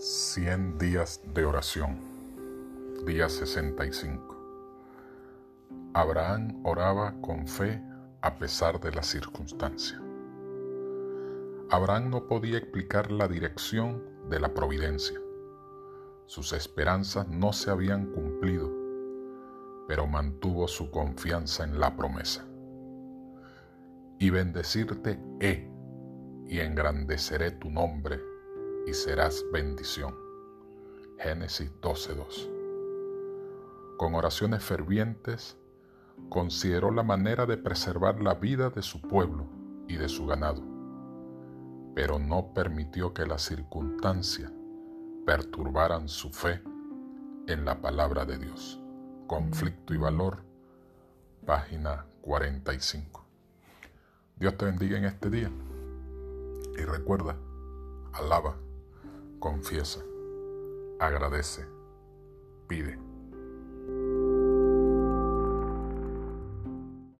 100 días de oración. Día 65. Abraham oraba con fe a pesar de la circunstancia. Abraham no podía explicar la dirección de la providencia. Sus esperanzas no se habían cumplido, pero mantuvo su confianza en la promesa. Y bendecirte he, y engrandeceré tu nombre y serás bendición. Génesis 12:2. Con oraciones fervientes, consideró la manera de preservar la vida de su pueblo y de su ganado, pero no permitió que las circunstancias perturbaran su fe en la palabra de Dios. Conflicto y valor, página 45. Dios te bendiga en este día y recuerda, alaba confiesa, agradece, pide.